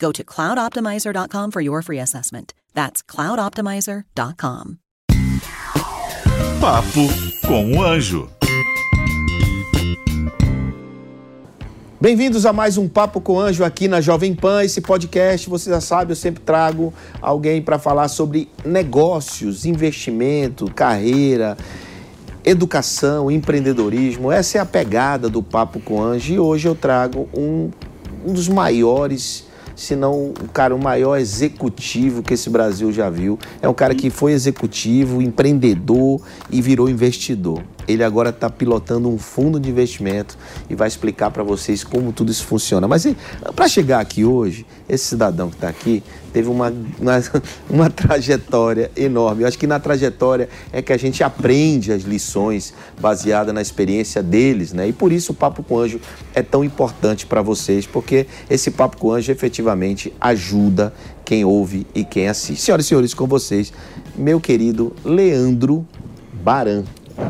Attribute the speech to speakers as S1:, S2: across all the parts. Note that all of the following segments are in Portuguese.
S1: Go to cloudoptimizer.com for your free assessment. That's cloudoptimizer.com.
S2: Papo com o Anjo.
S3: Bem-vindos a mais um Papo com Anjo aqui na Jovem Pan. Esse podcast, você já sabe, eu sempre trago alguém para falar sobre negócios, investimento, carreira, educação, empreendedorismo. Essa é a pegada do Papo com Anjo e hoje eu trago um, um dos maiores se não o cara o maior executivo que esse Brasil já viu. É um cara que foi executivo, empreendedor e virou investidor. Ele agora está pilotando um fundo de investimento e vai explicar para vocês como tudo isso funciona. Mas para chegar aqui hoje, esse cidadão que está aqui teve uma, uma, uma, trajetória enorme. Eu acho que na trajetória é que a gente aprende as lições baseadas na experiência deles, né? E por isso o Papo com Anjo é tão importante para vocês, porque esse Papo com Anjo efetivamente ajuda quem ouve e quem assiste. Senhoras e senhores, com vocês, meu querido Leandro Baran.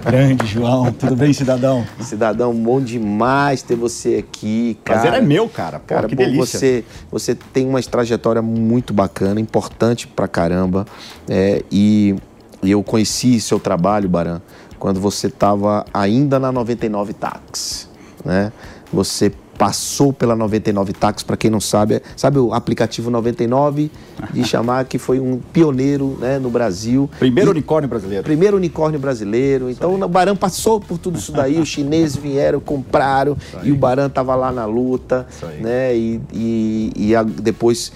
S4: Grande, João. Tudo bem, cidadão?
S3: Cidadão, bom demais ter você aqui,
S4: cara. Prazer é meu, cara. Pô,
S3: cara,
S4: que
S3: bom,
S4: delícia.
S3: Você, você tem uma trajetória muito bacana, importante pra caramba. É, e, e eu conheci seu trabalho, Baran, quando você estava ainda na 99 Tax, né? Você passou pela 99 Táxi, para quem não sabe, sabe o aplicativo 99 de chamar que foi um pioneiro né, no Brasil.
S4: Primeiro e, unicórnio brasileiro.
S3: Primeiro unicórnio brasileiro. Então o Baran passou por tudo isso daí, os chineses vieram, compraram e o Baran estava lá na luta, né? E, e, e a, depois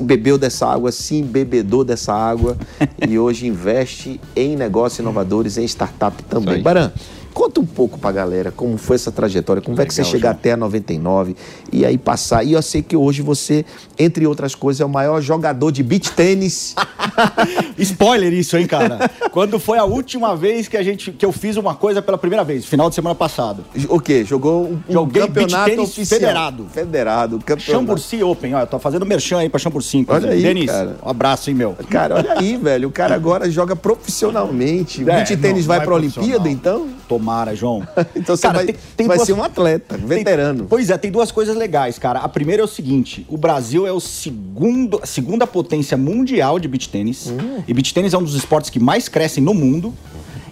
S3: bebeu dessa água, se embebedou dessa água e hoje investe em negócios inovadores, em startup também. Baran, Conta um pouco pra galera como foi essa trajetória, como Legal, é que você chegar até a 99 e aí passar. E eu sei que hoje você, entre outras coisas, é o maior jogador de beach tênis.
S4: Spoiler isso, hein, cara? Quando foi a última vez que a gente que eu fiz uma coisa pela primeira vez, final de semana passado.
S3: O quê? Jogou um,
S4: Joguei
S3: campeonato oficial.
S4: federado.
S3: Federado, campeonato.
S4: Chamburci Open, ó, eu tô fazendo merchan aí pra Chamburci.
S3: Olha aí,
S4: Denis,
S3: cara.
S4: um abraço, hein, meu.
S3: Cara, olha aí, velho, o cara agora joga profissionalmente.
S4: É,
S3: beach tênis
S4: não,
S3: vai
S4: não é
S3: pra Olimpíada, então?
S4: Tomara, João.
S3: então você
S4: Cara,
S3: vai,
S4: tem- tem
S3: vai
S4: duas-
S3: ser um atleta, veterano.
S4: Tem- pois é, tem duas coisas legais, cara. A primeira é o seguinte: o Brasil é o segundo, a segunda potência mundial de beach tênis.
S3: Hum.
S4: E beach tênis é um dos esportes que mais crescem no mundo.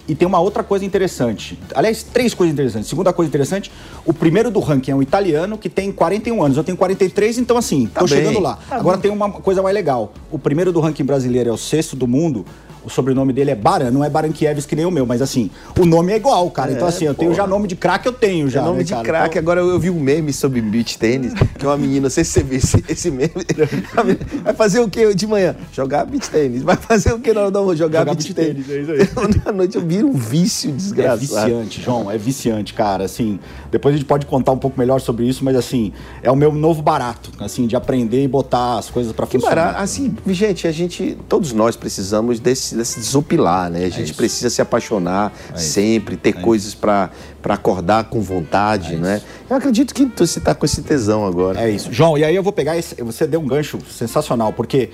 S4: E tem uma outra coisa interessante. Aliás, três coisas interessantes. Segunda coisa interessante, o primeiro do ranking é um italiano que tem 41 anos. Eu tenho 43, então assim,
S3: Tá
S4: tô
S3: bem.
S4: chegando lá.
S3: Tá
S4: Agora
S3: bom.
S4: tem uma coisa mais legal. O primeiro do ranking brasileiro é o sexto do mundo. O sobrenome dele é Baran, não é Barankiewicz que nem o meu, mas assim, o nome é igual, cara. então
S3: É,
S4: assim, eu tenho
S3: porra.
S4: já nome de craque, eu tenho já.
S3: É nome
S4: né,
S3: de craque.
S4: Então-
S3: Agora eu vi um meme sobre beach tênis, que é uma menina, não sei se você viu esse, esse meme. Vai fazer o que de manhã? Jogar beach tênis. Vai fazer o que na hora almoço? Jogar,
S4: Jogar
S3: beach
S4: beach
S3: tênis.
S4: tênis, é isso aí.
S3: À noite eu viro um vício
S4: É
S3: desgraçado.
S4: viciante, João, é viciante, cara. Assim, depois a gente pode contar um pouco melhor sobre isso, mas assim, é o meu novo barato, assim, de aprender e botar as coisas pra
S3: Que
S4: funcionar.
S3: barato. Assim, gente, a gente, todos nós precisamos desse, desse desopilar, né? A gente
S4: É
S3: precisa se apaixonar
S4: É
S3: sempre, ter coisas pra para acordar com vontade,
S4: É
S3: né? Eu acredito que você tá com esse tesão agora.
S4: É isso. João, e aí eu vou pegar esse. Você deu um gancho sensacional, porque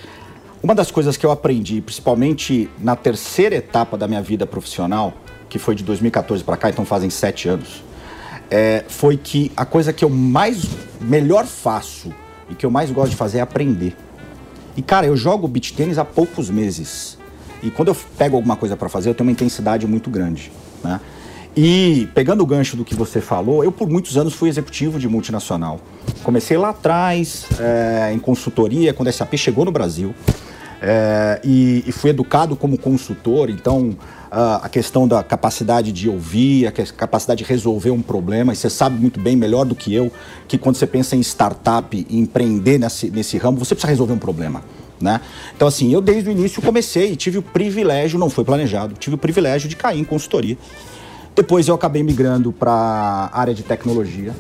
S4: uma das coisas que eu aprendi, principalmente na terceira etapa da minha vida profissional, que foi de 2014 pra cá, então fazem sete anos, é, foi que a coisa que eu mais melhor faço e que eu mais gosto de fazer é aprender. E cara, eu jogo beach tênis há poucos meses. E quando eu pego alguma coisa pra fazer, eu tenho uma intensidade muito grande, né? E pegando o gancho do que você falou, eu por muitos anos fui executivo de multinacional. Comecei lá atrás, é, em consultoria, quando a SAP chegou no Brasil. É, e, e fui educado como consultor, então a questão da capacidade de ouvir, a capacidade de resolver um problema. E você sabe muito bem, melhor do que eu, que quando você pensa em startup, em empreender nesse, nesse ramo, você precisa resolver um problema. Né? Então, assim, eu desde o início comecei e tive o privilégio, não foi planejado, tive o privilégio de cair em consultoria. Depois eu acabei migrando para a área de tecnologia.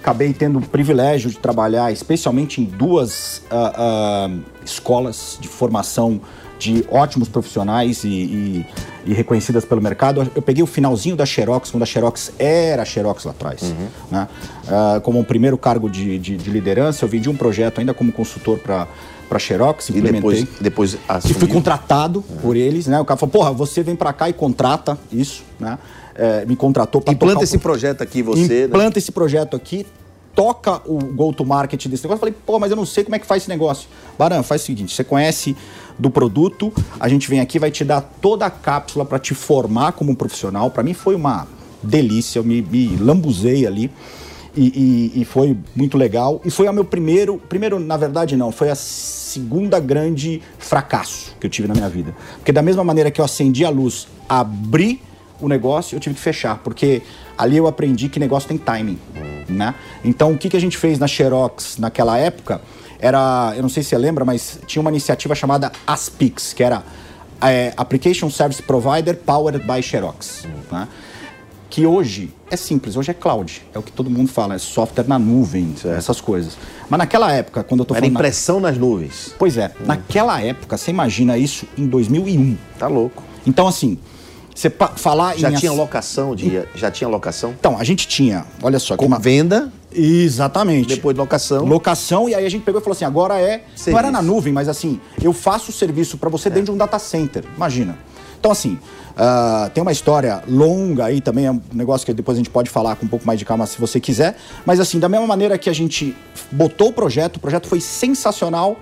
S4: Acabei tendo o privilégio de trabalhar especialmente em duas uh, uh, escolas de formação de ótimos profissionais e, e, e, reconhecidas pelo mercado. Eu peguei o finalzinho da Xerox, quando a Xerox era a Xerox lá atrás. Uhum. Né? Uh, como um primeiro cargo de, de, de, liderança, eu vendi um projeto ainda como consultor para para Xerox,
S3: implementei. E depois, depois
S4: E fui contratado uhum. por eles, né? O cara falou, porra, você vem para cá e contrata isso, né? É, me contratou para
S3: Implanta esse projeto aqui, você.
S4: Né? Implanta né? esse projeto aqui, toca o go-to-market desse negócio. Eu falei, pô, mas eu não sei como é que faz esse negócio. Baran, faz o seguinte: você conhece do produto, a gente vem aqui, vai te dar toda a cápsula para te formar como um profissional. Para mim foi uma delícia, eu me, me lambuzei ali. E, e, e, foi muito legal. E foi o meu primeiro, primeiro, na verdade, não, foi a segunda grande fracasso que eu tive na minha vida. Porque da mesma maneira que eu acendi a luz, abri o negócio, eu tive que fechar, porque ali eu aprendi que negócio tem timing, né? Então, o que, que a gente fez na Xerox naquela época? era, eu não sei se você lembra, mas tinha uma iniciativa chamada Aspix, que era é, Application Service Provider Powered by Xerox. Né? Que hoje é simples, hoje é cloud. É o que todo mundo fala, é software na nuvem, essas coisas. Mas naquela época, quando eu tô
S3: Era falando. Era impressão na... nas nuvens.
S4: Pois é, hum. naquela época, você imagina isso em 2001.
S3: Tá louco.
S4: Então, assim, você falar
S3: já em tinha locação de já tinha locação?
S4: Então, a gente tinha, olha só,
S3: com uma venda
S4: Exatamente.
S3: Depois locação.
S4: Locação, e aí a gente pegou e falou assim: agora é. Serviço. Não era na nuvem, mas assim, eu faço o serviço para você é. dentro de um data center. Imagina. Então, assim, uh, tem uma história longa aí também, é um negócio que depois a gente pode falar com um pouco mais de calma se você quiser. Mas, assim, da mesma maneira que a gente botou o projeto, o projeto foi sensacional,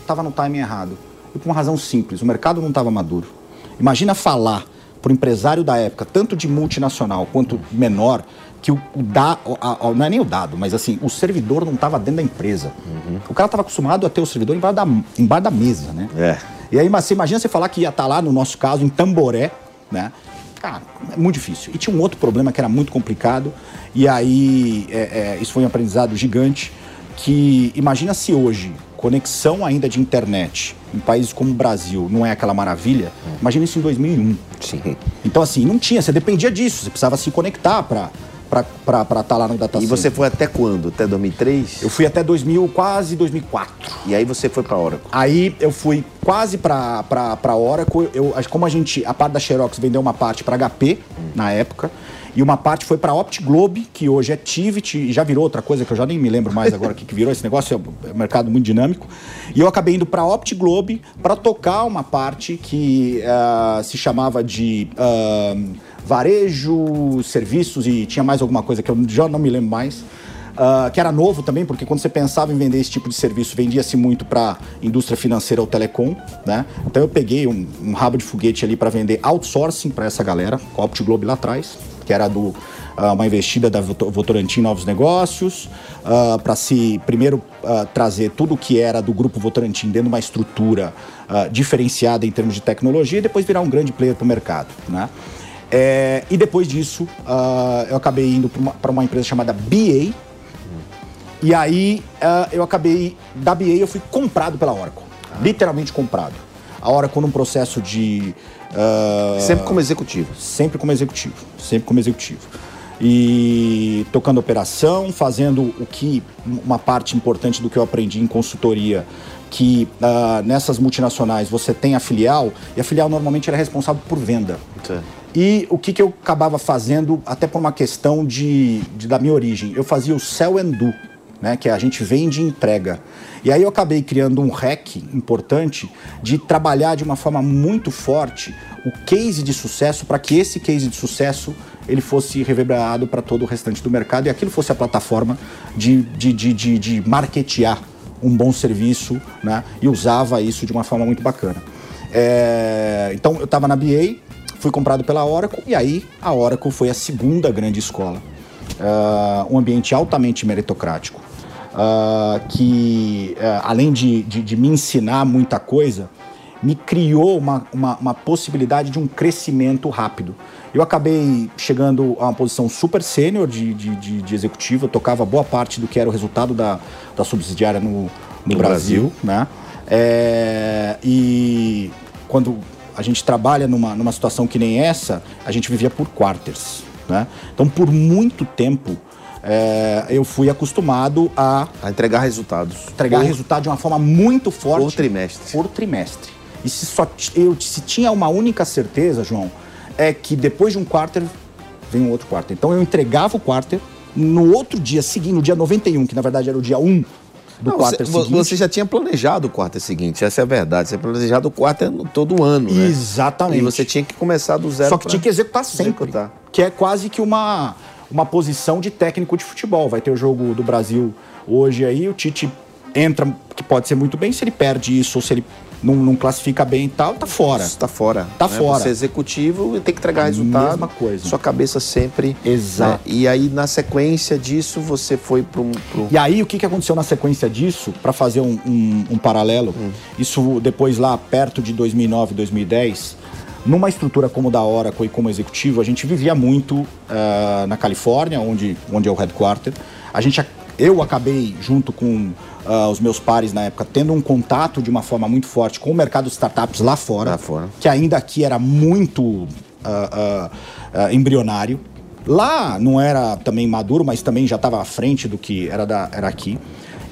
S4: estava no timing errado. E por uma razão simples: o mercado não estava maduro. Imagina falar para o empresário da época, tanto de multinacional quanto menor, que o, o da, a, a, não é nem o dado, mas assim, o servidor não estava dentro da empresa. Uhum. O cara estava acostumado a ter o servidor embaixo da, embaixo da mesa, né?
S3: É.
S4: E aí, mas você imagina você falar que ia estar tá lá, no nosso caso, em Tamboré, né? Cara, é muito difícil. E tinha um outro problema que era muito complicado, e aí é, é, isso foi um aprendizado gigante, que imagina se hoje, conexão ainda de internet em países como o Brasil não é aquela maravilha, imagina isso em 2001.
S3: Sim.
S4: Então, assim, não tinha, você dependia disso, você precisava se conectar para para estar tá lá no data
S3: E você foi até quando? Até 2003?
S4: Eu fui até 2000, quase 2004.
S3: E aí você foi para Oracle?
S4: Aí eu fui quase para Oracle. Eu, como a gente, a parte da Xerox vendeu uma parte para HP hum. na época. E uma parte foi para OptiGlobe, que hoje é Tivit, e já virou outra coisa que eu já nem me lembro mais agora o que, que virou esse negócio, é um mercado muito dinâmico. E eu acabei indo para OptiGlobe para tocar uma parte que uh, se chamava de uh, varejo, serviços e tinha mais alguma coisa que eu já não me lembro mais. Uh, que era novo também, porque quando você pensava em vender esse tipo de serviço, vendia-se muito para indústria financeira ou telecom, né? Então eu peguei um, um rabo de foguete ali para vender outsourcing para essa galera, com a OptiGlobe lá atrás, que era do uh, uma investida da Votorantim Novos Negócios, uh, para se primeiro trazer tudo o que era do grupo Votorantim dentro de uma estrutura diferenciada em termos de tecnologia e depois virar um grande player para o mercado, né? É, e depois disso, uh, eu acabei indo para uma, uma, empresa chamada BA. E aí, uh, eu acabei. Da BA, eu fui comprado pela Oracle. Ah. Literalmente comprado. A Oracle num processo de.
S3: Uh, sempre como executivo.
S4: Sempre como executivo. Sempre como executivo. E tocando operação, fazendo o que. Uma parte importante do que eu aprendi em consultoria que uh, nessas multinacionais você tem a filial e a filial normalmente era responsável por venda. Sim. E o que, que eu acabava fazendo, até por uma questão de, de da minha origem, eu fazia o sell and do, né, que é a gente vende e entrega. E aí eu acabei criando um hack importante de trabalhar de uma forma muito forte o case de sucesso para que esse case de sucesso ele fosse reverberado para todo o restante do mercado e aquilo fosse a plataforma de, de, de, de, de marketear um bom serviço né, e usava isso de uma forma muito bacana. É, então eu estava na BA, Fui comprado pela Oracle e aí a Oracle foi a segunda grande escola. Uh, um ambiente altamente meritocrático. Uh, que, uh, além de, de, de, me ensinar muita coisa, me criou uma, uma, uma possibilidade de um crescimento rápido. Eu acabei chegando a uma posição super sênior de, de, de, de, executivo, eu tocava boa parte do que era o resultado da, da subsidiária no, no, no Brasil, Brasil, né? É, e quando a gente trabalha numa, numa situação que nem essa, a gente vivia por quarters, né? Então, por muito tempo, é, eu fui acostumado a...
S3: A entregar resultados.
S4: Entregar por, resultado de uma forma muito forte.
S3: Por trimestre.
S4: Por trimestre. E se, só, eu, se tinha uma única certeza, João, é que depois de um quarter vem um outro quarter. Então eu entregava o quarter, no outro dia seguinte, no dia 91, que na verdade era o dia 1 do Não, quarter
S3: você,
S4: seguinte.
S3: Você já tinha planejado o quarter seguinte, essa é a verdade. Você planejado o quarter todo ano, né?
S4: Exatamente.
S3: E você tinha que começar do zero.
S4: Só que tinha que executar sempre. Executar. Que é quase que uma, uma posição de técnico de futebol. Vai ter o jogo do Brasil hoje aí, o Tite entra, que pode ser muito bem, se ele perde isso ou se ele não, não classifica bem e tal, tá fora.
S3: Tá fora.
S4: Tá né? fora.
S3: Você é executivo e tem que entregar resultado.
S4: Mesma coisa.
S3: Sua cabeça sempre.
S4: Exato. Né?
S3: E aí, na sequência disso, você foi pro. pro...
S4: E aí, o que, que aconteceu na sequência disso, para fazer um, um, um paralelo? Hum. Isso depois lá, perto de 2009, 2010 numa estrutura como da Oracle e como executivo, a gente vivia muito uh, na Califórnia, onde, onde é o headquarter. A gente, eu acabei, junto com uh, os meus pares na época, tendo um contato de uma forma muito forte com o mercado de startups lá fora,
S3: lá fora.
S4: que ainda aqui era muito uh, embrionário. Lá não era também maduro, mas também já estava à frente do que era, da, era aqui.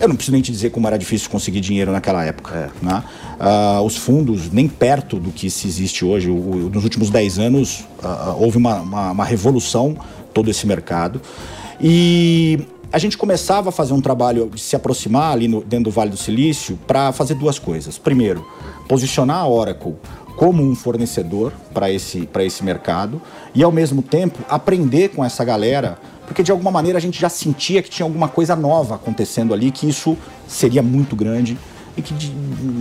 S4: Eu não preciso nem te dizer como era difícil conseguir dinheiro naquela época. É. Né? Uh, os fundos, nem perto do que se existe hoje. O, o, nos últimos 10 anos, uh, houve uma, uma, uma, revolução todo esse mercado. E a gente começava a fazer um trabalho de se aproximar ali no, dentro do Vale do Silício para fazer duas coisas. Primeiro, posicionar a Oracle como um fornecedor para esse, esse mercado e, ao mesmo tempo, aprender com essa galera, porque de alguma maneira a gente já sentia que tinha alguma coisa nova acontecendo ali, que isso seria muito grande e que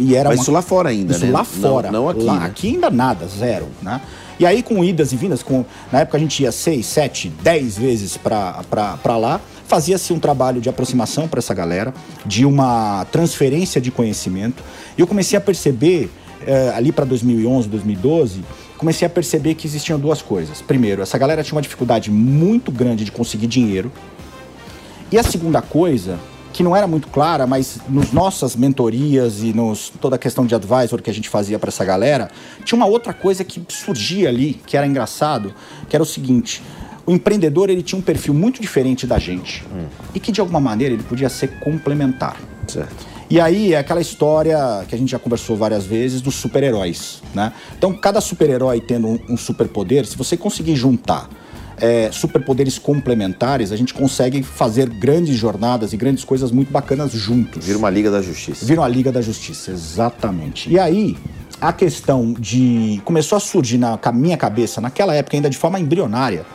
S4: e era
S3: Mas
S4: uma...
S3: isso lá fora ainda,
S4: isso
S3: né?
S4: lá fora.
S3: Não, não aqui.
S4: Lá,
S3: né?
S4: Aqui ainda nada, zero, né? E aí com idas e vindas, com... na época a gente ia seis, sete, dez vezes para lá, fazia-se um trabalho de aproximação para essa galera, de uma transferência de conhecimento. E eu comecei a perceber, eh, ali para 2011, 2012, comecei a perceber que existiam duas coisas. Primeiro, essa galera tinha uma dificuldade muito grande de conseguir dinheiro. E a segunda coisa, que não era muito clara, mas nos nossas mentorias e nos toda a questão de advisor que a gente fazia para essa galera, tinha uma outra coisa que surgia ali, que era engraçado, que era o seguinte: o empreendedor ele tinha um perfil muito diferente da gente hum. e que de alguma maneira ele podia ser complementar.
S3: Certo.
S4: E aí é aquela história que a gente já conversou várias vezes dos super-heróis, né? Então cada super-herói tendo um, um superpoder, se você conseguir juntar é, superpoderes complementares, a gente consegue fazer grandes jornadas e grandes coisas muito bacanas juntos.
S3: Vira uma Liga da Justiça.
S4: Vira uma Liga da Justiça, exatamente. E aí, a questão de. começou a surgir na minha cabeça, naquela época ainda de forma embrionária,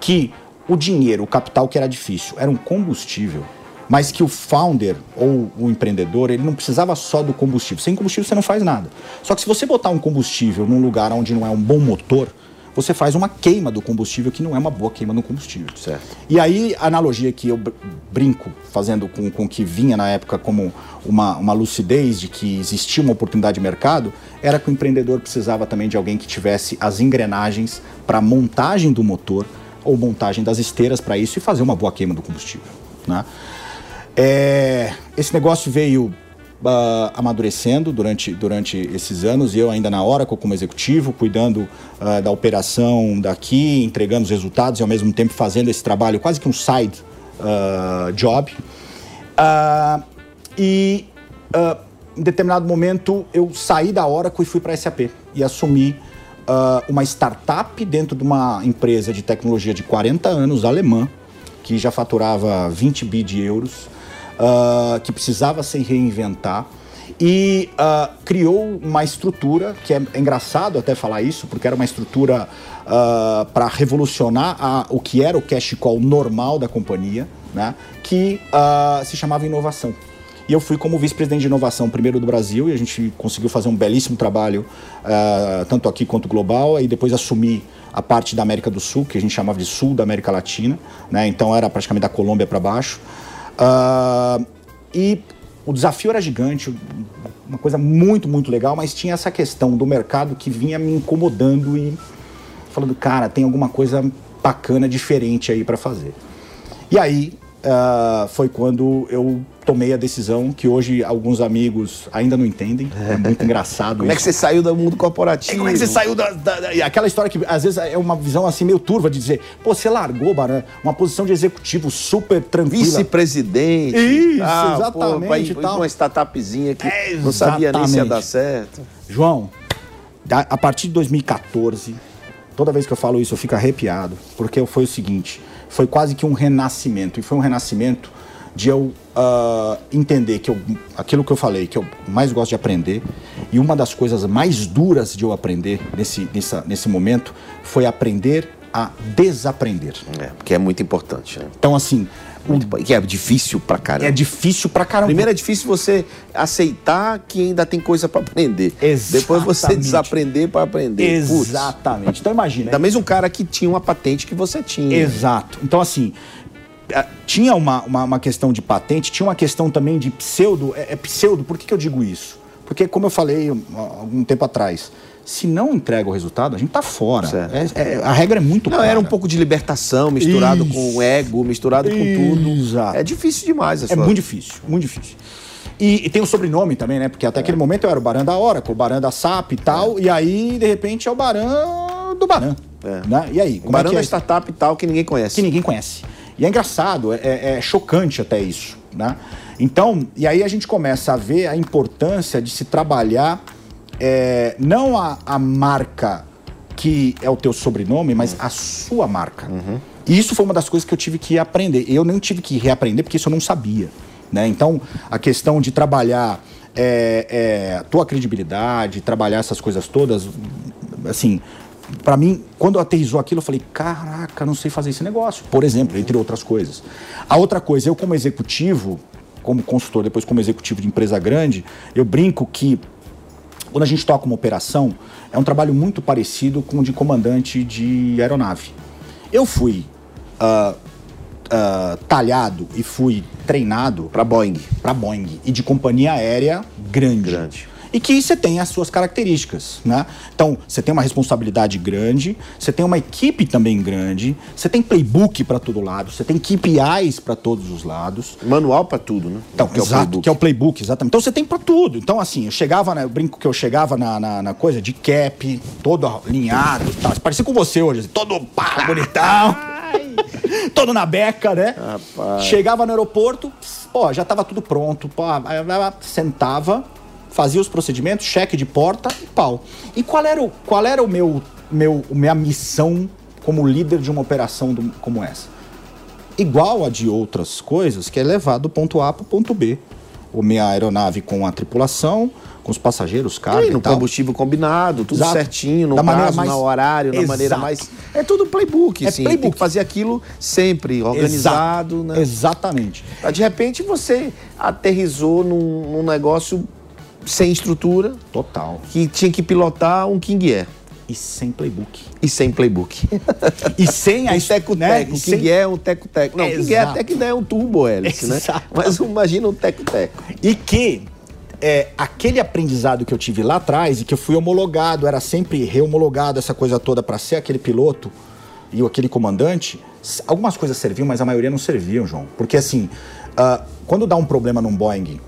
S4: que o dinheiro, o capital que era difícil, era um combustível, mas que o founder ou o empreendedor, ele não precisava só do combustível. Sem combustível você não faz nada. Só que se você botar um combustível num lugar onde não é um bom motor, você faz uma queima do combustível que não é uma boa queima no combustível.
S3: Certo.
S4: E aí, a analogia que eu brinco fazendo com, com que vinha na época como uma, uma lucidez de que existia uma oportunidade de mercado, era que o empreendedor precisava também de alguém que tivesse as engrenagens para montagem do motor ou montagem das esteiras para isso e fazer uma boa queima do combustível. Né? É, esse negócio veio Uh, amadurecendo durante, durante esses anos, eu ainda na Oracle como executivo, cuidando uh, da operação daqui, entregando os resultados e ao mesmo tempo fazendo esse trabalho, quase que um side uh, job. e em determinado momento eu saí da Oracle e fui para a SAP e assumi uma startup dentro de uma empresa de tecnologia de 40 anos, alemã, que já faturava 20 bi de euros uh, que precisava se reinventar e uh, criou uma estrutura que é, engraçado até falar isso, porque era uma estrutura uh, para revolucionar a, o que era o cash call normal da companhia, né, que uh, se chamava inovação. E eu fui como vice-presidente de inovação primeiro do Brasil e a gente conseguiu fazer um belíssimo trabalho, tanto aqui quanto global, e depois assumi a parte da América do Sul, que a gente chamava de Sul da América Latina, né, então era praticamente da Colômbia para baixo. Uh, e o desafio era gigante, uma coisa muito, muito legal, mas tinha essa questão do mercado que vinha me incomodando e falando, cara, tem alguma coisa bacana, diferente aí para fazer. E aí uh, foi quando eu tomei a decisão que hoje alguns amigos ainda não entendem. É muito engraçado
S3: Como
S4: isso.
S3: é que você saiu do mundo corporativo?
S4: Como é que você saiu da, da, da- Aquela história que às vezes é uma visão assim meio turva de dizer, pô, você largou, Baran, uma posição de executivo super tranquila.
S3: Vice-presidente.
S4: Isso,
S3: Ah,
S4: exatamente,
S3: Pô, pra ir,
S4: tal.
S3: uma startupzinha que
S4: É,
S3: não sabia nem se ia dar certo.
S4: João, a partir de 2014, toda vez que eu falo isso eu fico arrepiado, porque foi o seguinte, foi quase que um renascimento, e foi um renascimento de eu ah, entender que eu, aquilo que eu falei, que eu mais gosto de aprender, e uma das coisas mais duras de eu aprender nesse, nessa, nesse momento foi aprender a desaprender.
S3: É, porque é muito importante, né?
S4: Então, assim,
S3: Muito, que é difícil pra caramba.
S4: é difícil pra caramba.
S3: Primeiro é difícil você aceitar que ainda tem coisa pra aprender.
S4: Exatamente.
S3: Depois você desaprender pra aprender.
S4: Exatamente. Então imagina.
S3: Ainda mesmo um cara que tinha uma patente que você tinha.
S4: Exato. Então, assim, eh, tinha uma, uma, uma questão de patente, tinha uma questão também de pseudo. É, é pseudo, por que, que eu digo isso? Porque, como eu falei um, algum tempo atrás, se não entrega o resultado, a gente tá fora. É- é- a regra é muito
S3: Não,
S4: clara.
S3: era um pouco de libertação misturado
S4: Isso.
S3: com o ego, misturado com tudo.
S4: Exato.
S3: É difícil demais a
S4: É
S3: sua...
S4: muito difícil, muito difícil. E, e tem o sobrenome também, né? Porque até aquele momento eu era o Baran da Oracle, o Baran da SAP e tal, e aí, de repente, é o Baran do Baran.
S3: É.
S4: Né? E aí,
S3: O
S4: é que
S3: da
S4: é?
S3: startup e tal que ninguém conhece.
S4: que ninguém conhece. E é engraçado, é, é- é chocante até isso, né? Então, e aí a gente começa a ver a importância de se trabalhar é, não a, a marca que é o teu sobrenome, mas a sua marca. E isso foi uma das coisas que eu tive que aprender. Eu nem tive que reaprender porque isso eu não sabia, né? Então, a questão de trabalhar é, é, tua credibilidade, trabalhar essas coisas todas, assim, Pra mim, quando aterrizou aquilo, eu falei: caraca, não sei fazer esse negócio. Por exemplo, entre outras coisas. A outra coisa, eu, como executivo, como consultor, depois como executivo de empresa grande, eu brinco que quando a gente toca uma operação, é um trabalho muito parecido com o de comandante de aeronave. Eu fui ah, ah, talhado e fui treinado
S3: Pra Boeing.
S4: para Boeing e de companhia aérea grande.
S3: Grande.
S4: E que você tem as suas características, né? Então, você tem uma responsabilidade grande, você tem uma equipe também grande, você tem playbook para todo lado, você tem KPIs para todos os lados.
S3: Manual pra tudo, né?
S4: Então,
S3: Que é o
S4: exato,
S3: playbook.
S4: que é o playbook, exatamente. Então você tem pra tudo. Então, assim, eu chegava, né, eu brinco que eu chegava na, na, na coisa de cap, todo alinhado e tal. Parecia com você hoje, assim, todo pá, bonitão. todo na beca, né?
S3: Rapaz.
S4: Chegava no aeroporto, pô, já tava tudo pronto. Pô, sentava, fazia os procedimentos, cheque de porta e pau. E qual era o, qual era o meu, meu, a minha missão como líder de uma operação do- como essa? igual a de outras coisas, que é levar do ponto A para o ponto B. O minha aeronave com a tripulação, com os passageiros, carga
S3: E
S4: e,
S3: no
S4: tal.
S3: combustível combinado, tudo
S4: Exato.
S3: certinho, no
S4: Da maneira
S3: prazo,
S4: mais-
S3: no horário, da maneira mais. É tudo playbook,
S4: É
S3: assim.
S4: playbook.
S3: Tem que fazer aquilo sempre, organizado,
S4: Exato.
S3: né?
S4: Exatamente.
S3: De repente você aterrizou num, num negócio sem estrutura,
S4: Total.
S3: que tinha que pilotar um King Air.
S4: E sem playbook.
S3: E sem playbook.
S4: E sem a
S3: Um teco-teco.
S4: né?
S3: King
S4: sem-
S3: Air é um teco-teco. Não, King Air até que ainda é um turbo hélice, né? Mas imagina um teco-teco.
S4: E que é, aquele aprendizado que eu tive lá atrás e que eu fui homologado, era sempre reomologado essa coisa toda para ser aquele piloto e o- aquele comandante, algumas coisas serviam, mas a maioria não serviam, João. Porque assim, ah, quando dá um problema num Boeing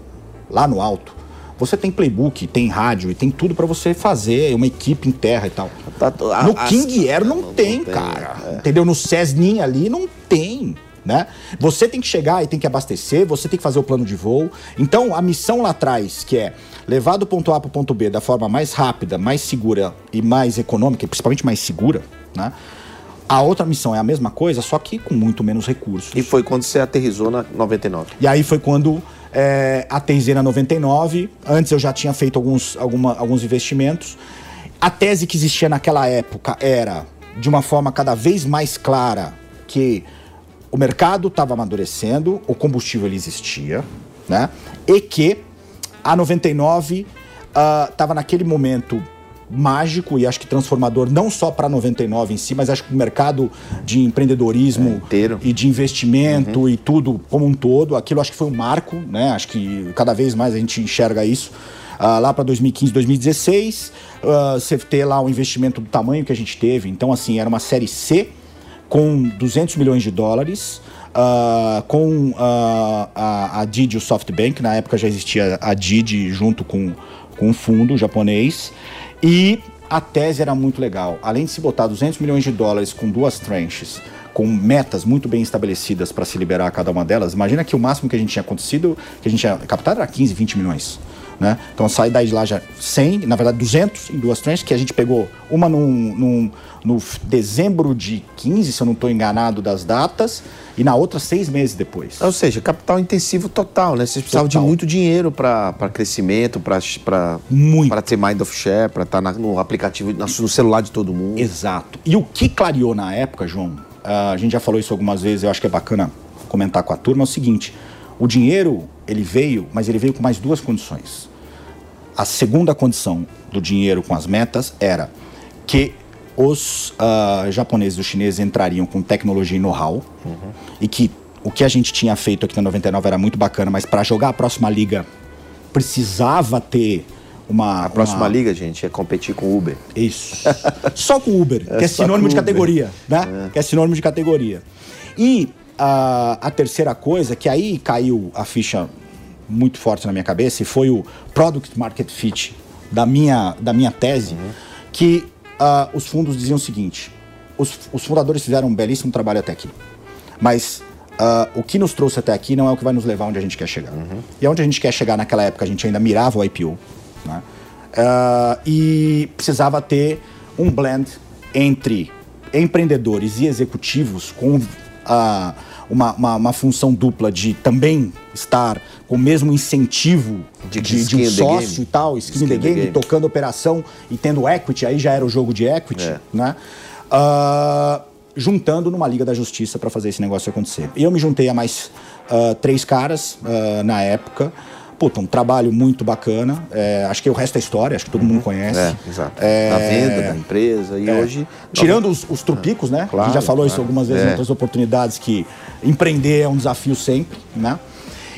S4: lá no alto, você tem playbook, tem rádio e tem tudo para você fazer, uma equipe em terra e tal.
S3: Tá to- a-
S4: No King Air não,
S3: não
S4: tem,
S3: tem,
S4: cara.
S3: é.
S4: Entendeu? No Cessninha ali não tem. Né? Você tem que chegar e tem que abastecer, você tem que fazer o plano de voo. Então, a missão lá atrás, que é levar do ponto A para o ponto B da forma mais rápida, mais segura e mais econômica, e principalmente mais segura, né? A outra missão é a mesma coisa, só que com muito menos recursos.
S3: E foi quando você aterrizou na 99.
S4: E aí foi quando é, aterrisei na 99. Antes eu já tinha feito alguns, alguma- alguns investimentos. A tese que existia naquela época era, de uma forma cada vez mais clara, que o mercado estava amadurecendo, o combustível ele existia, né? E que a 99 estava naquele momento mágico e acho que transformador não só para 99 em si, mas acho que o mercado de empreendedorismo
S3: É, inteiro.
S4: e de investimento e tudo como um todo, aquilo acho que foi um marco, né? Acho que cada vez mais a gente enxerga isso. Ah, lá para 2015, 2016, ah, você ter lá o investimento do tamanho que a gente teve. Então, assim, era uma série C com 200 milhões de dólares, ah, com ah, a, a Didi e o SoftBank. Na época já existia a Didi junto com, com um fundo japonês. E a tese era muito legal. Além de se botar 200 milhões de dólares com duas tranches, com metas muito bem estabelecidas para se liberar cada uma delas, imagina que o máximo que a gente tinha acontecido, que a gente tinha captado era 15, 20 milhões. Né? Então sai daí de lá já 100, na verdade 200 em duas tranches, que a gente pegou uma num, num- no f- dezembro de 15, se eu não estou enganado das datas, e na outra seis meses depois.
S3: Ou seja, capital intensivo total, né? Vocês precisavam de
S4: Total.
S3: muito dinheiro para crescimento, para ter mind of share, para estar no aplicativo, no celular de todo mundo.
S4: Exato. E o que clareou na época, João, ah, a gente já falou isso algumas vezes, eu acho que é bacana comentar com a turma, é o seguinte: o dinheiro, ele veio, mas ele veio com mais duas condições. A segunda condição do dinheiro com as metas era que os ah, japoneses e os chineses entrariam com tecnologia e know-how e que o que a gente tinha feito aqui na 99 era muito bacana, mas para jogar a próxima liga precisava ter uma.
S3: A próxima
S4: uma-
S3: liga, gente, é competir com o Uber.
S4: isso. Só com Uber, que é sinônimo de
S3: Uber.
S4: categoria, né? Que é sinônimo de categoria. E ah, a terceira coisa, que aí caiu a ficha muito forte na minha cabeça, e foi o Product Market Fit da minha, da minha tese, que ah, os fundos diziam o seguinte: os, os fundadores fizeram um belíssimo trabalho até aqui. Mas ah, o que nos trouxe até aqui não é o que vai nos levar onde a gente quer chegar. E onde a gente quer chegar naquela época, a gente ainda mirava o IPO. Né? Ah, e precisava ter um blend entre empreendedores e executivos com ah, uma, uma, uma função dupla de também estar com o mesmo incentivo
S3: De
S4: de, de, um sócio
S3: game.
S4: e tal, skin, in
S3: Skin
S4: the game,
S3: game.
S4: tocando operação e tendo equity, aí já era o jogo de equity,
S3: É.
S4: né? Ah, juntando numa Liga da Justiça para fazer esse negócio acontecer. E eu me juntei a mais ah, três caras ah, na época. Puta, um trabalho muito bacana. É, acho que o resto é história, acho que todo mundo conhece.
S3: É, exato.
S4: É,
S3: Da venda da empresa. E
S4: é.
S3: hoje.
S4: Tirando os, os trupicos, né? a
S3: Claro,
S4: gente já falou isso
S3: claro.
S4: algumas vezes
S3: É.
S4: em outras oportunidades, que empreender é um desafio sempre, né?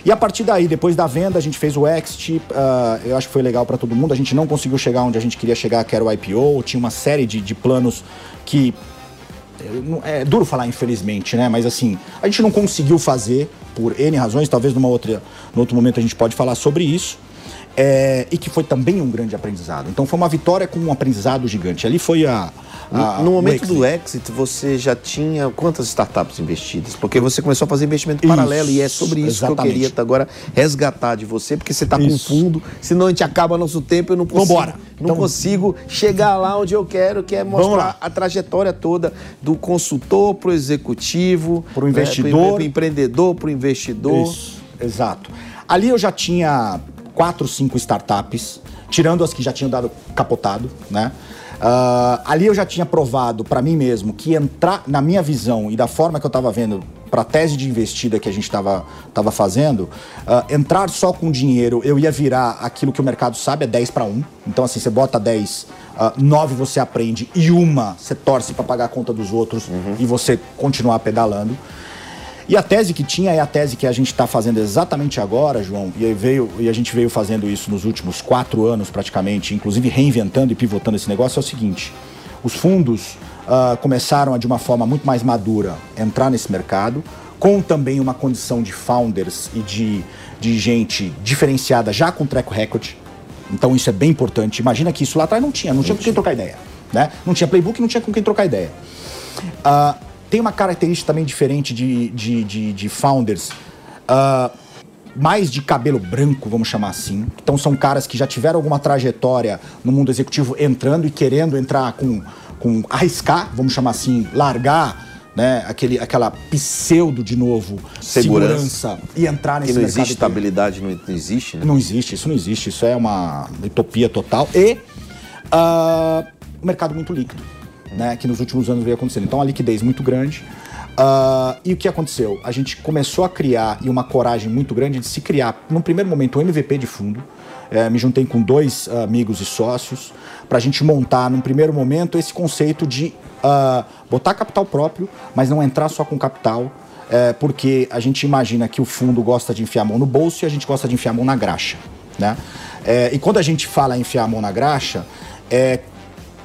S4: E a partir daí, depois da venda, a gente fez o exit. ah, eu acho que foi legal para todo mundo. A gente não conseguiu chegar onde a gente queria chegar, que era o IPO. Tinha uma série de, de planos que não- é duro falar infelizmente, né? Mas assim, a gente não conseguiu fazer por N razões, talvez numa outra, num outro momento a gente pode falar sobre isso. É, e que foi também um grande aprendizado. Então foi uma vitória com um aprendizado gigante. Ali foi a. a
S3: no
S4: o
S3: momento
S4: exit.
S3: do exit, você já tinha quantas startups investidas? Porque você começou a fazer investimento
S4: Isso,
S3: paralelo e é sobre isso que eu
S4: exatamente.
S3: queria agora resgatar de você, porque você está com
S4: Isso.
S3: fundo, senão a gente acaba nosso tempo eu não consigo,
S4: Vambora.
S3: não
S4: Então-
S3: consigo chegar lá onde eu quero, que é mostrar a trajetória toda do consultor para o executivo,
S4: Pro
S3: né,
S4: investidor.
S3: pro empreendedor, para o investidor.
S4: Isso, exato. Ali eu já tinha quatro, cinco startups, tirando as que já tinham dado capotado, né? Ah, ali eu já tinha provado para mim mesmo que entrar, na minha visão e da forma que eu estava vendo para a tese de investida que a gente estava tava fazendo, ah, entrar só com dinheiro eu ia virar aquilo que o mercado sabe, é 10 para 1. Então, assim, você bota 10, ah, 9 você aprende e uma você torce para pagar a conta dos outros e você continuar pedalando. E a tese que tinha é a tese que a gente está fazendo exatamente agora, João, e, veio, e a gente veio fazendo isso nos últimos quatro anos praticamente, inclusive reinventando e pivotando esse negócio, é o seguinte: os fundos ah, começaram a, de uma forma muito mais madura, entrar nesse mercado, com também uma condição de founders e de, de gente diferenciada, já com track record. Então isso é bem importante. Imagina que isso lá atrás não tinha, não tinha com quem trocar ideia. Né? Não tinha playbook, não tinha com quem trocar ideia. Ah, tem uma característica também diferente de, de, de, de founders, ah, mais de cabelo branco, vamos chamar assim. Então são caras que já tiveram alguma trajetória no mundo executivo entrando e querendo entrar com, com arriscar, vamos chamar assim, largar né, aquele, aquela pseudo de novo
S3: Segurança.
S4: segurança e entrar
S3: Que
S4: nesse
S3: não
S4: mercado.
S3: existe estabilidade, não, não existe, né?
S4: Não existe, isso não existe, isso é uma utopia total. E ah, o mercado muito líquido, né? Que nos últimos anos veio acontecendo. Então, a liquidez muito grande. Ah, e o que aconteceu? A gente começou a criar, e uma coragem muito grande de se criar, num primeiro momento, um MVP de fundo. é, me juntei com dois amigos e sócios para a gente montar, num primeiro momento, esse conceito de uh, botar capital próprio, mas não entrar só com capital, é, porque a gente imagina que o fundo gosta de enfiar a mão no bolso e a gente gosta de enfiar a mão na graxa. Né? É, e quando a gente fala enfiar a mão na graxa, é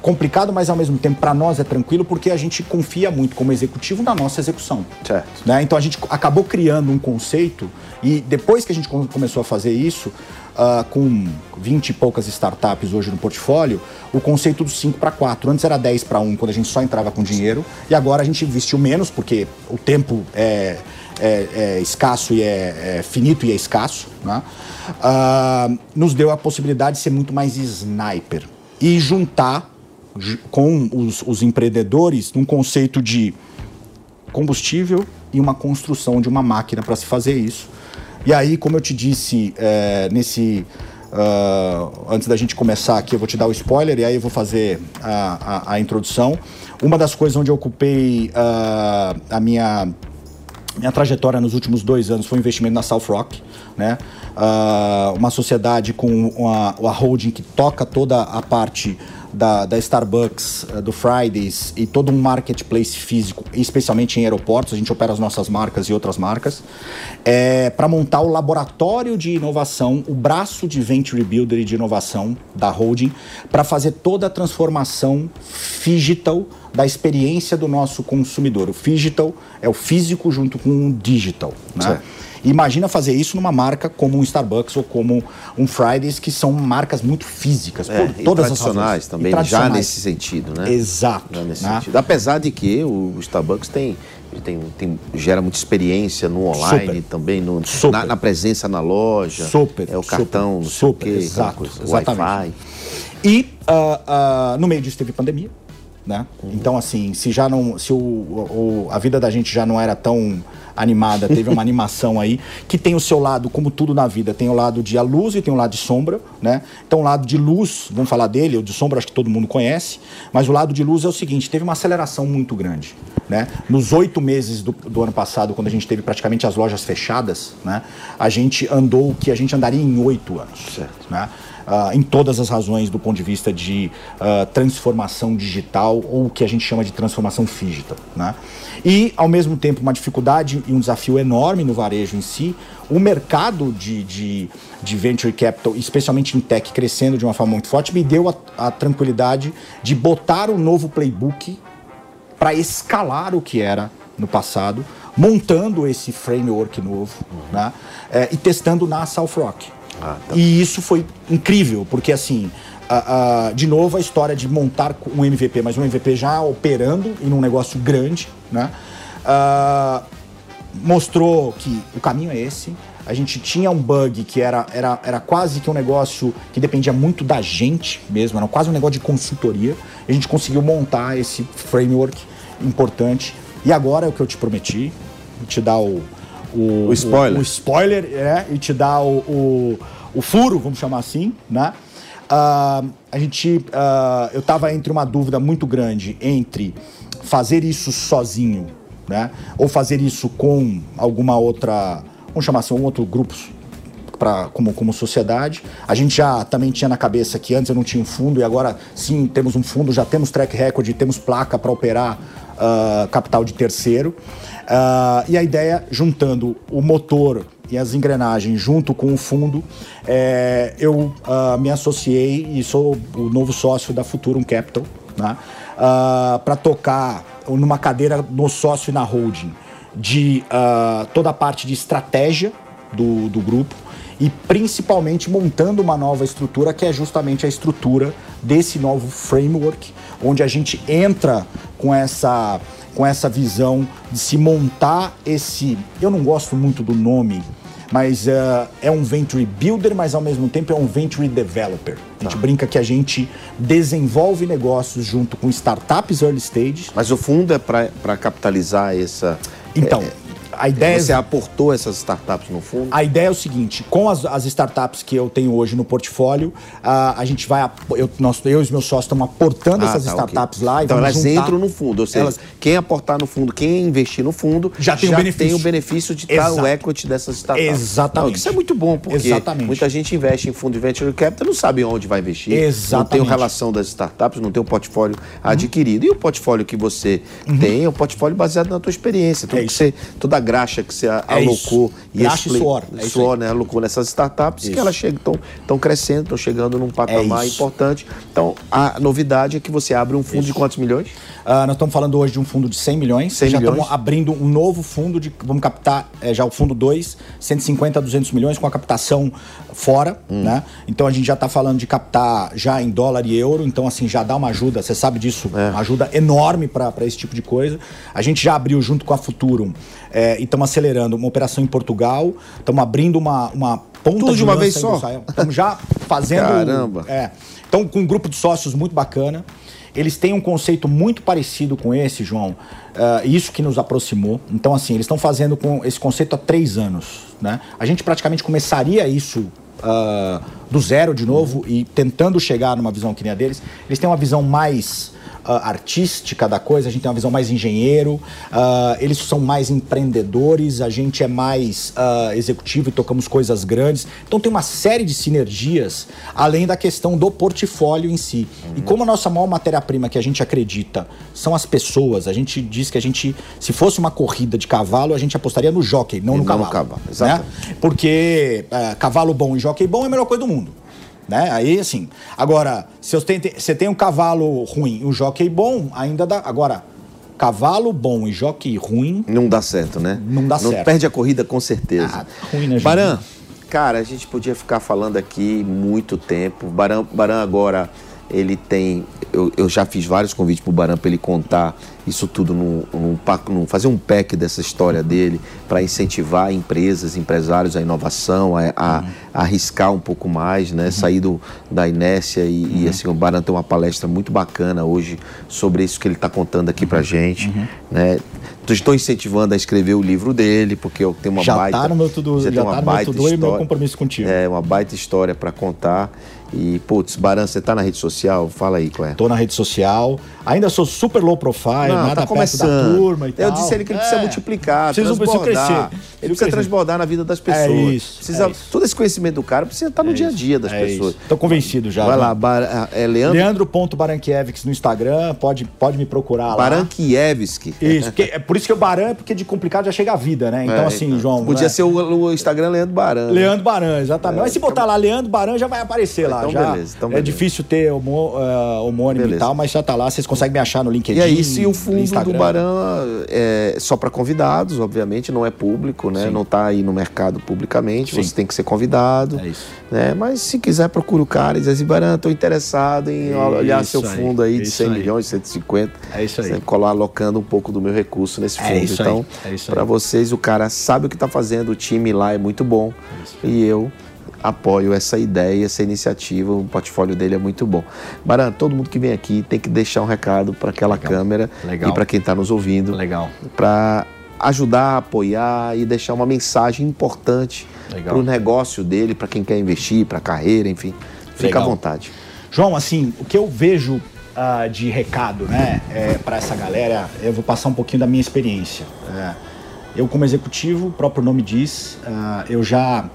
S4: complicado, mas ao mesmo tempo para nós é tranquilo porque a gente confia muito como executivo na nossa execução.
S3: Certo.
S4: Né? Então a gente acabou criando um conceito e depois que a gente começou a fazer isso, uh, com 20 e poucas startups hoje no portfólio, o conceito do 5 para 4. Antes era 10 para 1, quando a gente só entrava com dinheiro, e agora a gente investiu menos, porque o tempo é, é, é escasso e é, é, finito e é escasso. Né? Uh, nos deu a possibilidade de ser muito mais sniper e juntar com os, os empreendedores num conceito de combustível e uma construção de uma máquina para se fazer isso e aí, como eu te disse, é, nesse. Uh, antes da gente começar aqui, eu vou te dar o spoiler e aí eu vou fazer a, a, a introdução. Uma das coisas onde eu ocupei uh, a minha, minha trajetória nos últimos dois anos foi o investimento na South Rock, né? Uh, uma sociedade com uma holding que toca toda a parte da, da Starbucks, eh, do Fridays e todo um marketplace físico, especialmente em aeroportos, a gente opera as nossas marcas e outras marcas, é, para montar o laboratório de inovação, o braço de Venture Builder e de inovação da holding, para fazer toda a transformação digital da experiência do nosso consumidor. O digital é o físico junto com o digital. Né? Certo. Imagina fazer isso numa marca como um Starbucks ou como um Fridays, que são marcas muito físicas.
S3: É, por todas tradicionais as também, tradicionais. já nesse sentido, né?
S4: Exato.
S3: Nesse né? sentido. Apesar de que o Starbucks tem tem, tem, gera muita experiência no online super, também, no, na, na, presença na loja.
S4: Super.
S3: É o cartão,
S4: super, super quê, exato, Wi-Fi. E uh, uh, no meio disso teve pandemia. Né? Uhum. Então, assim, se já não. Se o, o, a vida da gente já não era tão animada, teve uma animação aí, que tem o seu lado, como tudo na vida, tem o lado de a luz e tem o lado de sombra, né? Então o lado de luz, vamos falar dele, o de sombra acho que todo mundo conhece, mas o lado de luz é o seguinte, teve uma aceleração muito grande, né? Nos oito meses do, do ano passado, quando a gente teve praticamente as lojas fechadas, né? A gente andou o que a gente andaria em oito anos, certo. né? Uh, em todas as razões do ponto de vista de uh, transformação digital ou o que a gente chama de transformação digital. Né? E, ao mesmo tempo, uma dificuldade e um desafio enorme no varejo em si, o mercado de, de, de, venture capital, especialmente em tech, crescendo de uma forma muito forte, me deu a, a tranquilidade de botar um novo playbook para escalar o que era no passado, montando esse framework novo né? É, e testando na South Rock. Ah, tá. E isso foi incrível, porque assim, a, a, de novo a história de montar um MVP, mas um MVP já operando em um negócio grande, né? Uh, mostrou que o caminho é esse. A gente tinha um bug que era, era, era quase que um negócio que dependia muito da gente mesmo, era quase um negócio de consultoria. A gente conseguiu montar esse framework importante. E agora é o que eu te prometi, te dar o,
S3: o, o spoiler,
S4: o, o, spoiler é, e te dar o, o, o furo, vamos chamar assim, né? Uh, a gente, uh, eu estava entre uma dúvida muito grande entre fazer isso sozinho, né? Ou fazer isso com alguma outra, vamos chamar assim, um outro grupo para como, como sociedade. A gente já também tinha na cabeça que antes eu não tinha um fundo e agora sim temos um fundo, já temos track record, temos placa para operar uh, capital de terceiro. Uh, e a ideia, juntando o motor e as engrenagens junto com o fundo, é, eu uh, me associei e sou o novo sócio da Futurum Capital, né? uh, para tocar numa cadeira no sócio e na holding de toda a parte de estratégia do, do grupo e principalmente montando uma nova estrutura que é justamente a estrutura desse novo framework, onde a gente entra com essa com essa visão de se montar esse. Eu não gosto muito do nome, mas uh, é um venture builder, mas ao mesmo tempo é um venture developer. A gente tá. brinca que a gente desenvolve negócios junto com startups early stage.
S3: Mas o fundo é para capitalizar essa.
S4: Então,
S3: é,
S4: a ideia
S3: Você
S4: é...
S3: aportou essas startups no fundo?
S4: A ideia é o seguinte: com as, as startups que eu tenho hoje no portfólio, a, a gente vai. Eu, nós, eu e os meus sócios estamos aportando
S3: Ah,
S4: essas
S3: tá,
S4: startups
S3: ok.
S4: lá e
S3: Então elas
S4: juntar-
S3: entram no fundo, ou seja,
S4: Elas-
S3: quem aportar no fundo, quem investir no fundo,
S4: Já tem o benefício.
S3: tem o benefício de estar o equity dessas startups.
S4: Exatamente.
S3: Não, isso é muito bom, porque
S4: Exatamente.
S3: muita gente investe em fundo de venture capital não sabe onde vai investir. Não tem
S4: Exatamente.
S3: relação das startups, não tem o portfólio adquirido. E o portfólio que você tem é um portfólio baseado na tua experiência. Tudo
S4: É
S3: que você, toda a graxa que você
S4: É
S3: alocou
S4: isso. Graxa e suor. É isso
S3: suor, né? Alocou nessas startups que
S4: Isso.
S3: elas chegam, estão crescendo, estão chegando num patamar
S4: isso.
S3: importante. Então, a novidade é que você abre um fundo de quantos milhões?
S4: Ah, nós estamos falando hoje de um fundo de 100 milhões.
S3: 100
S4: já
S3: milhões.
S4: estamos abrindo um novo fundo de. Vamos captar eh, já o fundo 2, 150 a 200 milhões com a captação fora,
S3: Hum.
S4: né? Então a gente já está falando de captar já em dólar e euro. Então, assim, já dá uma ajuda, você sabe disso,
S3: É.
S4: uma ajuda enorme para esse tipo de coisa. A gente já abriu junto com a Futurum e estamos acelerando uma operação em Portugal. Estamos abrindo uma, uma ponta
S3: Tudo de uma vez só?
S4: Estamos já fazendo.
S3: Caramba.
S4: É. Então, com um grupo de sócios muito bacana. Eles têm um conceito muito parecido com esse, João. Ah, isso que nos aproximou. Então, assim, eles estão fazendo com esse conceito há três anos. Né? A gente praticamente começaria isso ah, do zero de novo e tentando chegar numa visão que nem a deles. Eles têm uma visão mais ah, artística da coisa, a gente tem uma visão mais engenheiro, ah, eles são mais empreendedores, a gente é mais ah, executivo e tocamos coisas grandes. Então tem uma série de sinergias, além da questão do portfólio em si. E como a nossa maior matéria-prima que a gente acredita são as pessoas, a gente diz que a gente, se fosse uma corrida de cavalo, a gente apostaria no jockey, não no
S3: não no
S4: cavalo.
S3: cavalo,
S4: né? Porque ah, cavalo bom e jockey bom é a melhor coisa do mundo. Né? Aí, assim, agora, se você tem, um cavalo ruim e um jockey bom, ainda dá. Agora, cavalo bom e jockey ruim,
S3: Não dá certo, né?
S4: Não dá
S3: Não
S4: certo.
S3: perde a corrida com certeza.
S4: Ah, ruim, né, gente?
S3: Baran, cara, a gente podia ficar falando aqui muito tempo. Baran, Baran agora, ele tem... Eu, eu já fiz vários convites pro Baran para ele contar isso tudo, num, num, pack- num- fazer um pack dessa história dele para incentivar empresas, empresários à inovação, a, a- a arriscar um pouco mais, né? Sair do, da inércia e, e, assim, o Baran tem uma palestra muito bacana hoje sobre isso que ele está contando aqui pra gente, né? Estou incentivando a escrever o livro dele, porque eu tenho uma
S4: Já
S3: baita...
S4: tá no meu
S3: você
S4: já
S3: tem uma
S4: tá no meu
S3: baita
S4: to-do e meu
S3: história.
S4: compromisso contigo.
S3: É, uma baita história para contar. E, putz, Baran, você tá na rede social? Fala aí, Clé.
S4: tô na rede social, ainda sou super low profile, nada
S3: tá começando.
S4: turma e
S3: eu
S4: tal.
S3: disse a ele que ele precisa
S4: É.
S3: multiplicar,
S4: Preciso- preciso
S3: transbordar.
S4: crescer.
S3: Ele precisa
S4: crescer.
S3: transbordar na vida das pessoas.
S4: É isso,
S3: Precisa,
S4: é isso.
S3: Todo esse conhecimento do cara precisa estar no dia a dia das
S4: É
S3: pessoas.
S4: Tô convencido já.
S3: Vai
S4: João.
S3: lá, Bar- é Leandro
S4: Leandro.barankiewicz no Instagram, pode, pode me procurar lá.
S3: Barankiewicz.
S4: Isso, é por isso que o Baran, porque de complicado já chega a vida, né? Então,
S3: É,
S4: assim,
S3: então.
S4: João.
S3: Podia
S4: né?
S3: ser o, o Instagram Leandro Baran. né?
S4: Leandro Baran, exatamente. Mas se botar lá Leandro Baran, já vai aparecer lá.
S3: Então,
S4: já
S3: beleza, então
S4: é
S3: beleza.
S4: difícil ter homo, eh, homônimo
S3: Beleza.
S4: e tal, mas já tá lá. Vocês conseguem me achar no LinkedIn.
S3: E aí, se o fundo do
S4: Instagram.
S3: Baran é só para convidados, obviamente, não é público, né?
S4: Sim.
S3: Não está aí no mercado publicamente,
S4: Sim.
S3: você tem que ser convidado.
S4: É isso.
S3: Né? Mas se quiser, procura o cara e diz assim, Baran, estou interessado em olhar
S4: Isso
S3: seu fundo aí de
S4: isso
S3: 100
S4: aí.
S3: milhões, 150.
S4: É isso aí.
S3: Você colar alocando um pouco do meu recurso nesse
S4: É
S3: fundo.
S4: aí,
S3: então,
S4: é
S3: para vocês, o cara sabe o que está fazendo, o time lá é muito bom. E eu apoio essa ideia, essa iniciativa, o portfólio dele é muito bom. Baran, todo mundo que vem aqui tem que deixar um recado para aquela
S4: Legal.
S3: câmera
S4: Legal.
S3: e para quem está nos ouvindo,
S4: Legal.
S3: para ajudar, apoiar e deixar uma mensagem importante para o negócio dele, para quem quer investir, para a carreira, enfim. Fica
S4: Legal.
S3: à vontade.
S4: João, assim, o que eu vejo ah, de recado, né, é, para essa galera, eu vou passar um pouquinho da minha experiência. É, eu, como executivo, o próprio nome diz, ah, eu já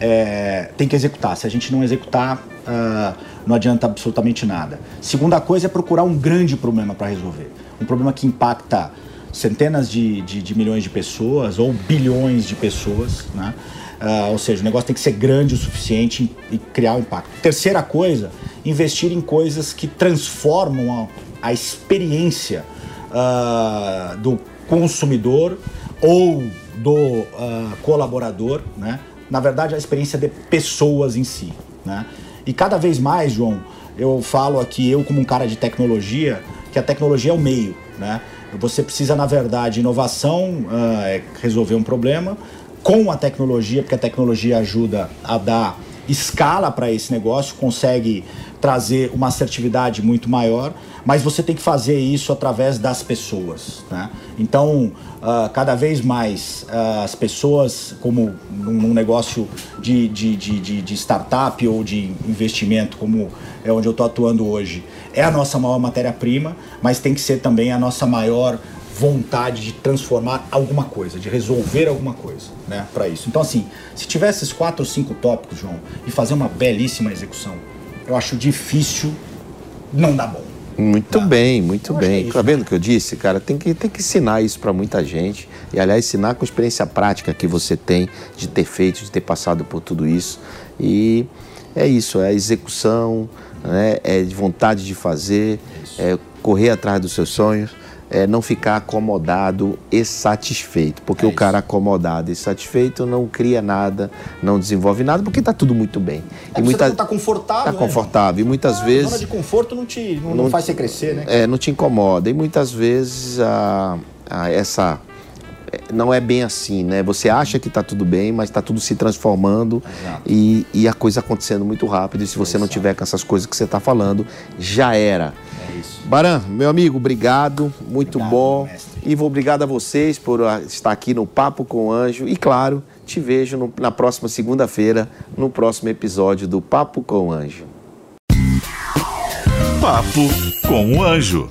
S4: é, tenho que executar. Se a gente não executar, ah, não adianta absolutamente nada. Segunda coisa é procurar um grande problema para resolver. Um problema que impacta centenas de, de, de milhões de pessoas ou bilhões de pessoas, né? Ah, ou seja, o negócio tem que ser grande o suficiente e criar um impacto. Terceira coisa, investir em coisas que transformam a, a experiência ah, do consumidor ou do ah, colaborador, né? Na verdade, a experiência de pessoas em si, né? E cada vez mais, João, eu falo aqui, eu como um cara de tecnologia, que a tecnologia é o meio, né? Você precisa, na verdade, inovação, é resolver um problema com a tecnologia, porque a tecnologia ajuda a dar escala para esse negócio, consegue trazer uma assertividade muito maior, mas você tem que fazer isso através das pessoas. Né? Então, uh, cada vez mais uh, as pessoas, como num, negócio de, de, de, de, startup ou de investimento, como é onde eu estou atuando hoje, é a nossa maior matéria-prima, mas tem que ser também a nossa maior vontade de transformar alguma coisa, de resolver alguma coisa, né, para isso. Então, assim, se tivesse esses quatro ou cinco tópicos, João, e fazer uma belíssima execução, eu acho difícil não dar bom.
S3: Muito tá? bem, muito eu bem. É tá vendo o que eu disse, cara? Tem que, tem que ensinar isso para muita gente. E, aliás, ensinar com a experiência prática que você tem de ter feito, de ter passado por tudo isso. E é isso, é a execução, né? é de vontade de fazer, é correr atrás dos seus sonhos é, não ficar acomodado e satisfeito. Porque é o cara acomodado e satisfeito não cria nada, não desenvolve nada, porque está tudo muito bem.
S4: É e muita... está confortável.
S3: Está confortável. E muitas
S4: ah,
S3: vezes.
S4: A zona de conforto não te não, não, faz você crescer, né?
S3: É, não te incomoda. E muitas vezes a, a essa é, não é bem assim, né? Você acha que está tudo bem, mas está tudo se transformando e, e, a coisa acontecendo muito rápido. E se você Exato. não tiver com essas coisas que você está falando, já era. Baran, meu amigo, obrigado, muito obrigado, bom. Mestre. E vou obrigado a vocês por ah, estar aqui no Papo com o Anjo. E claro, te vejo no, na próxima segunda-feira, no próximo episódio do Papo com o Anjo.
S2: Papo com o Anjo.